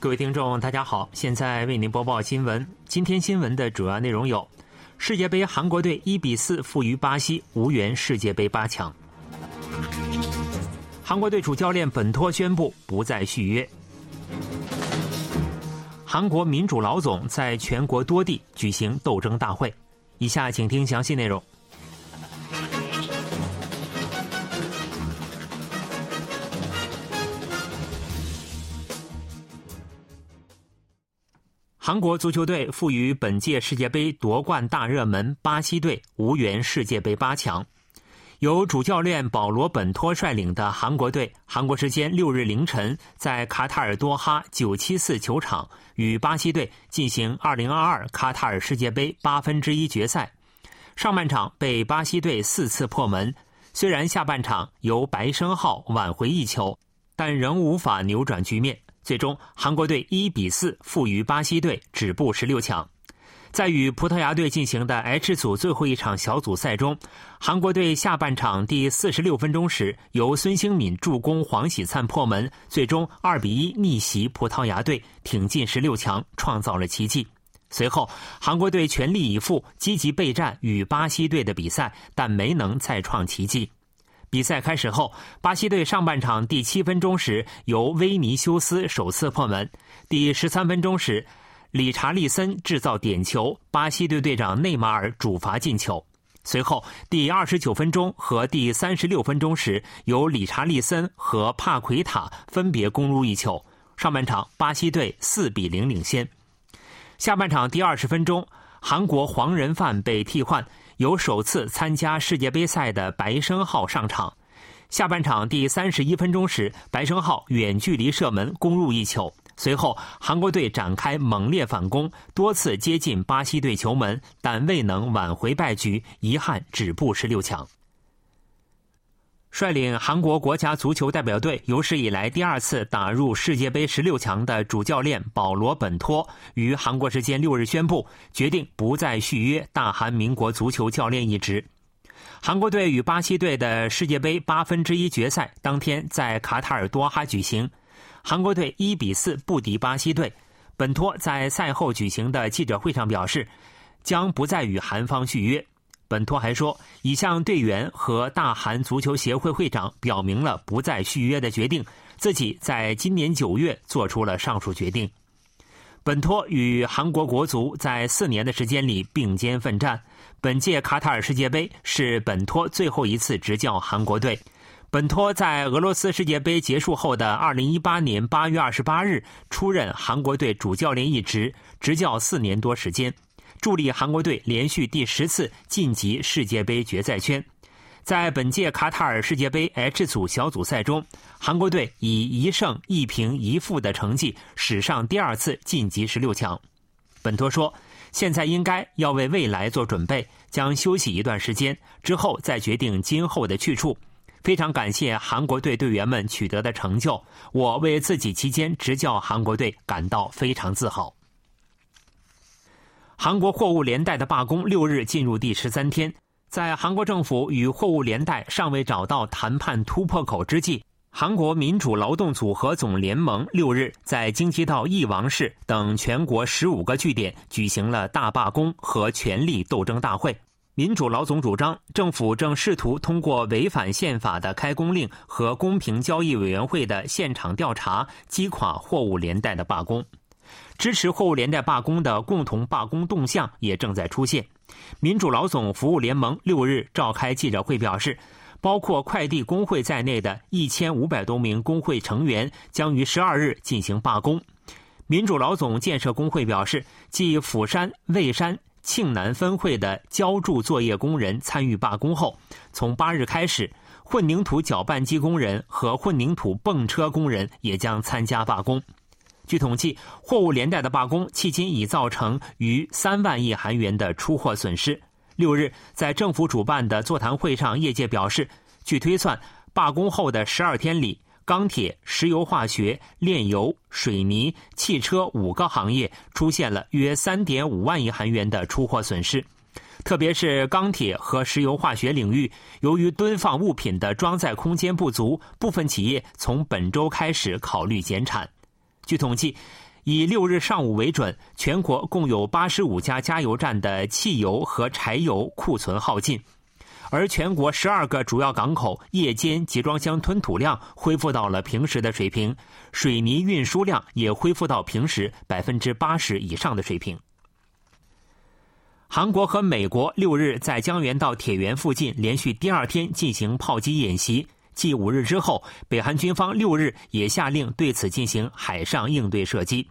各位听众，大家好，现在为您播报新闻。今天新闻的主要内容有：世界杯韩国队一比四负于巴西，无缘世界杯八强；韩国队主教练本托宣布不再续约；韩国民主老总在全国多地举行斗争大会。以下请听详细内容。韩国足球队负于本届世界杯夺冠大热门巴西队无缘世界杯八强。由主教练保罗·本托率领的韩国队，韩国时间六日凌晨在卡塔尔多哈九七四球场与巴西队进行二零二二卡塔尔世界杯八分之一决赛。上半场被巴西队四次破门，虽然下半场由白升浩挽回一球，但仍无法扭转局面。最终，韩国队一比四负于巴西队，止步十六强。在与葡萄牙队进行的 H 组最后一场小组赛中，韩国队下半场第四十六分钟时，由孙兴敏助攻黄喜灿破门，最终二比一逆袭葡萄牙队，挺进十六强，创造了奇迹。随后，韩国队全力以赴、积极备战与巴西队的比赛，但没能再创奇迹。比赛开始后，巴西队上半场第七分钟时由威尼修斯首次破门；第十三分钟时，理查利森制造点球，巴西队队长内马尔主罚进球。随后，第二十九分钟和第三十六分钟时，由理查利森和帕奎塔分别攻入一球。上半场，巴西队四比零领先。下半场第二十分钟，韩国黄仁范被替换。由首次参加世界杯赛的白升浩上场，下半场第三十一分钟时，白升浩远距离射门攻入一球。随后，韩国队展开猛烈反攻，多次接近巴西队球门，但未能挽回败局，遗憾止步十六强。率领韩国国家足球代表队有史以来第二次打入世界杯十六强的主教练保罗·本托于韩国时间六日宣布，决定不再续约大韩民国足球教练一职。韩国队与巴西队的世界杯八分之一决赛当天在卡塔尔多哈举行，韩国队一比四不敌巴西队。本托在赛后举行的记者会上表示，将不再与韩方续约。本托还说，已向队员和大韩足球协会会长表明了不再续约的决定，自己在今年九月做出了上述决定。本托与韩国国足在四年的时间里并肩奋战，本届卡塔尔世界杯是本托最后一次执教韩国队。本托在俄罗斯世界杯结束后的二零一八年八月二十八日出任韩国队主教练一职，执教四年多时间。助力韩国队连续第十次晋级世界杯决赛圈。在本届卡塔尔世界杯 H 组小组赛中，韩国队以一胜一平一负的成绩，史上第二次晋级十六强。本托说：“现在应该要为未来做准备，将休息一段时间，之后再决定今后的去处。非常感谢韩国队队员们取得的成就，我为自己期间执教韩国队感到非常自豪。”韩国货物连带的罢工六日进入第十三天，在韩国政府与货物连带尚未找到谈判突破口之际，韩国民主劳动组合总联盟六日在京畿道义王市等全国十五个据点举行了大罢工和权力斗争大会。民主劳总主张，政府正试图通过违反宪法的开工令和公平交易委员会的现场调查，击垮货物连带的罢工。支持货物连带罢工的共同罢工动向也正在出现。民主劳总服务联盟六日召开记者会表示，包括快递工会在内的一千五百多名工会成员将于十二日进行罢工。民主劳总建设工会表示，继釜山、蔚山、庆南分会的浇筑作业工人参与罢工后，从八日开始，混凝土搅拌机工人和混凝土泵车工人也将参加罢工。据统计，货物连带的罢工迄今已造成逾三万亿韩元的出货损失。六日，在政府主办的座谈会上，业界表示，据推算，罢工后的十二天里，钢铁、石油化学、炼油、水泥、汽车五个行业出现了约三点五万亿韩元的出货损失。特别是钢铁和石油化学领域，由于堆放物品的装载空间不足，部分企业从本周开始考虑减产。据统计，以六日上午为准，全国共有八十五家加油站的汽油和柴油库存耗尽，而全国十二个主要港口夜间集装箱吞吐量恢复到了平时的水平，水泥运输量也恢复到平时百分之八十以上的水平。韩国和美国六日在江原道铁原附近连续第二天进行炮击演习。继五日之后，北韩军方六日也下令对此进行海上应对射击。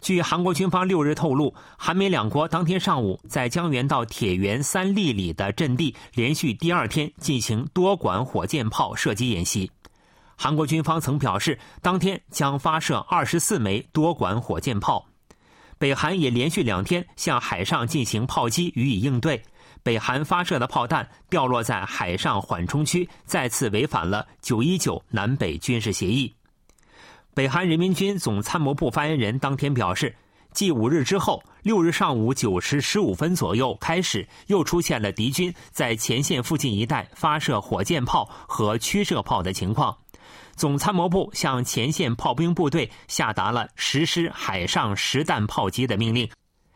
据韩国军方六日透露，韩美两国当天上午在江原道铁原三立里的阵地连续第二天进行多管火箭炮射击演习。韩国军方曾表示，当天将发射二十四枚多管火箭炮。北韩也连续两天向海上进行炮击予以应对。北韩发射的炮弹掉落在海上缓冲区，再次违反了九一九南北军事协议。北韩人民军总参谋部发言人当天表示，继五日之后，六日上午九时十五分左右开始，又出现了敌军在前线附近一带发射火箭炮和驱射炮的情况。总参谋部向前线炮兵部队下达了实施海上实弹炮击的命令。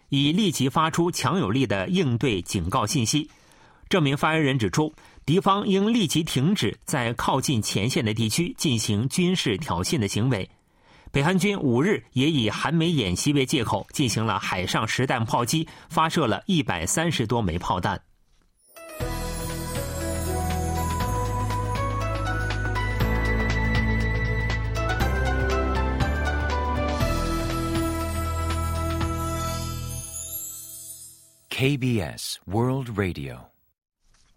已立即发出强有力的应对警告信息。这名发言人指出，敌方应立即停止在靠近前线的地区进行军事挑衅的行为。北韩军五日也以韩美演习为借口，进行了海上实弹炮击，发射了一百三十多枚炮弹。KBS World Radio，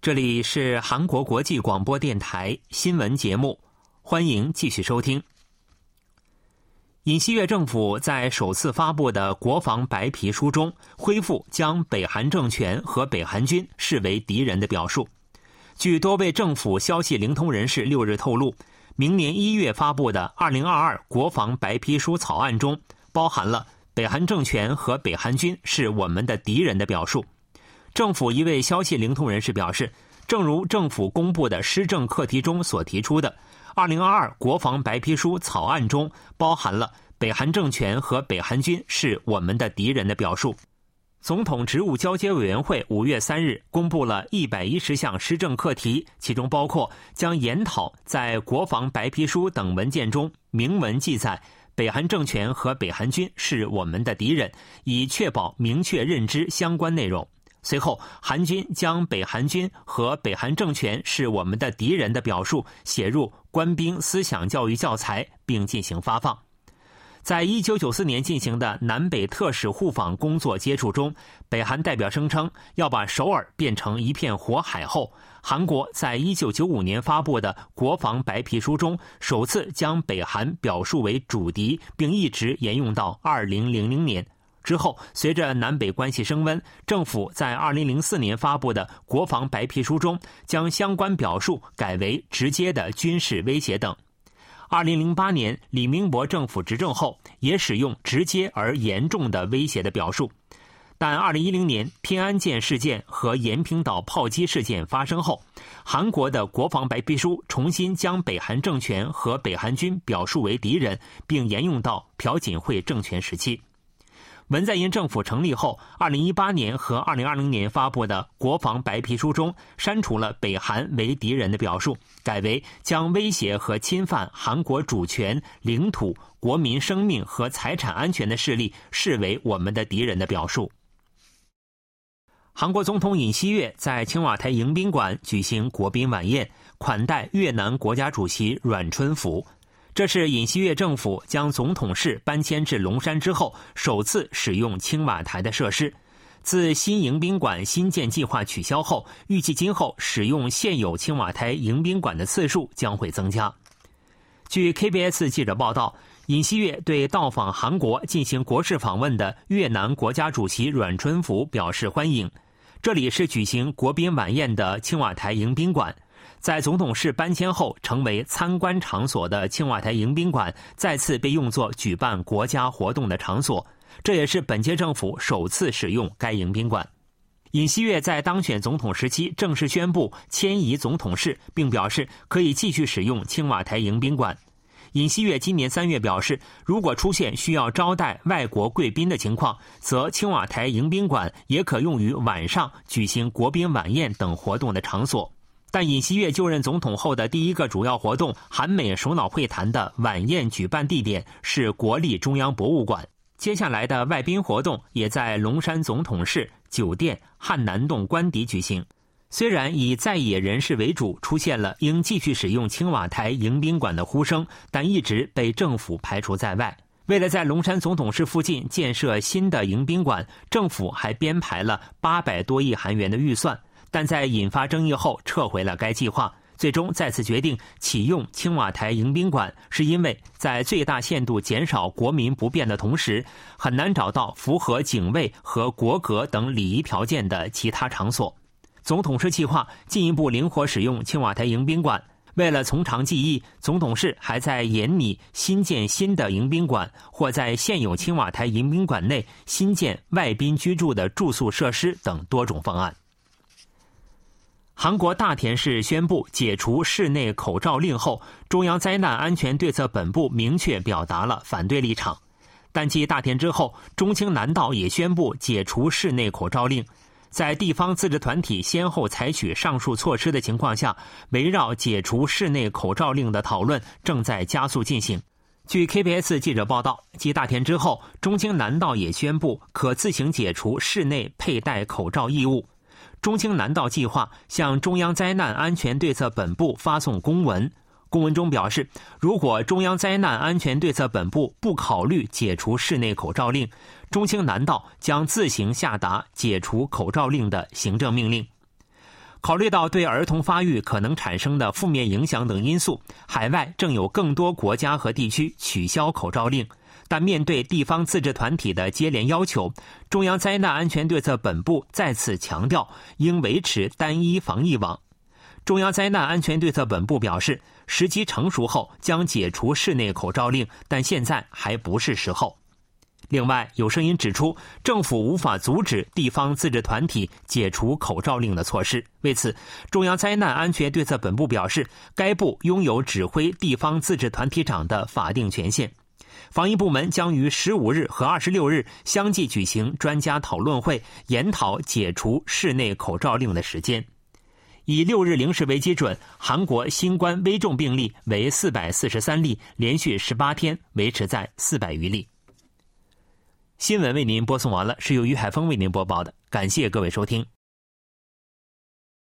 这里是韩国国际广播电台新闻节目，欢迎继续收听。尹锡悦政府在首次发布的国防白皮书中，恢复将北韩政权和北韩军视为敌人的表述。据多位政府消息灵通人士六日透露，明年一月发布的二零二二国防白皮书草案中，包含了。北韩政权和北韩军是我们的敌人的表述。政府一位消息灵通人士表示，正如政府公布的施政课题中所提出的，2022国防白皮书草案中包含了北韩政权和北韩军是我们的敌人的表述。总统职务交接委员会五月三日公布了一百一十项施政课题，其中包括将研讨在国防白皮书等文件中明文记载。北韩政权和北韩军是我们的敌人，以确保明确认知相关内容。随后，韩军将北韩军和北韩政权是我们的敌人的表述写入官兵思想教育教材，并进行发放。在一九九四年进行的南北特使互访工作接触中，北韩代表声称要把首尔变成一片火海后，韩国在一九九五年发布的国防白皮书中首次将北韩表述为主敌，并一直沿用到二零零零年。之后，随着南北关系升温，政府在二零零四年发布的国防白皮书中将相关表述改为直接的军事威胁等。二零零八年，李明博政府执政后，也使用直接而严重的威胁的表述。但二零一零年天安舰事件和延坪岛炮击事件发生后，韩国的国防白皮书重新将北韩政权和北韩军表述为敌人，并沿用到朴槿惠政权时期。文在寅政府成立后，2018年和2020年发布的国防白皮书中删除了北韩为敌人的表述，改为将威胁和侵犯韩国主权、领土、国民生命和财产安全的势力视为我们的敌人的表述。韩国总统尹锡悦在青瓦台迎宾馆举行国宾晚宴，款待越南国家主席阮春福。这是尹锡悦政府将总统室搬迁至龙山之后首次使用青瓦台的设施。自新迎宾馆新建计划取消后，预计今后使用现有青瓦台迎宾馆的次数将会增加。据 KBS 记者报道，尹锡悦对到访韩国进行国事访问的越南国家主席阮春福表示欢迎。这里是举行国宾晚宴的青瓦台迎宾馆。在总统室搬迁后成为参观场所的青瓦台迎宾馆，再次被用作举办国家活动的场所。这也是本届政府首次使用该迎宾馆。尹锡悦在当选总统时期正式宣布迁移总统室，并表示可以继续使用青瓦台迎宾馆。尹锡悦今年三月表示，如果出现需要招待外国贵宾的情况，则青瓦台迎宾馆也可用于晚上举行国宾晚宴等活动的场所。但尹锡悦就任总统后的第一个主要活动——韩美首脑会谈的晚宴举办地点是国立中央博物馆。接下来的外宾活动也在龙山总统室、酒店、汉南洞官邸举行。虽然以在野人士为主，出现了应继续使用青瓦台迎宾馆的呼声，但一直被政府排除在外。为了在龙山总统室附近建设新的迎宾馆，政府还编排了八百多亿韩元的预算，但在引发争议后撤回了该计划。最终再次决定启用青瓦台迎宾馆，是因为在最大限度减少国民不便的同时，很难找到符合警卫和国格等礼仪条件的其他场所。总统室计划进一步灵活使用青瓦台迎宾馆。为了从长计议，总统室还在研拟新建新的迎宾馆，或在现有青瓦台迎宾馆内新建外宾居住的住宿设施等多种方案。韩国大田市宣布解除室内口罩令后，中央灾难安全对策本部明确表达了反对立场。但继大田之后，中青南道也宣布解除室内口罩令。在地方自治团体先后采取上述措施的情况下，围绕解除室内口罩令的讨论正在加速进行。据 KBS 记者报道，继大田之后，中青南道也宣布可自行解除室内佩戴口罩义务。中青南道计划向中央灾难安全对策本部发送公文。公文中表示，如果中央灾难安全对策本部不考虑解除室内口罩令，中青南道将自行下达解除口罩令的行政命令。考虑到对儿童发育可能产生的负面影响等因素，海外正有更多国家和地区取消口罩令。但面对地方自治团体的接连要求，中央灾难安全对策本部再次强调应维持单一防疫网。中央灾难安全对策本部表示，时机成熟后将解除室内口罩令，但现在还不是时候。另外，有声音指出，政府无法阻止地方自治团体解除口罩令的措施。为此，中央灾难安全对策本部表示，该部拥有指挥地方自治团体长的法定权限。防疫部门将于十五日和二十六日相继举行专家讨论会，研讨解除室内口罩令的时间。以六日零时为基准，韩国新冠危重病例为四百四十三例，连续十八天维持在四百余例。新闻为您播送完了，是由于海峰为您播报的，感谢各位收听。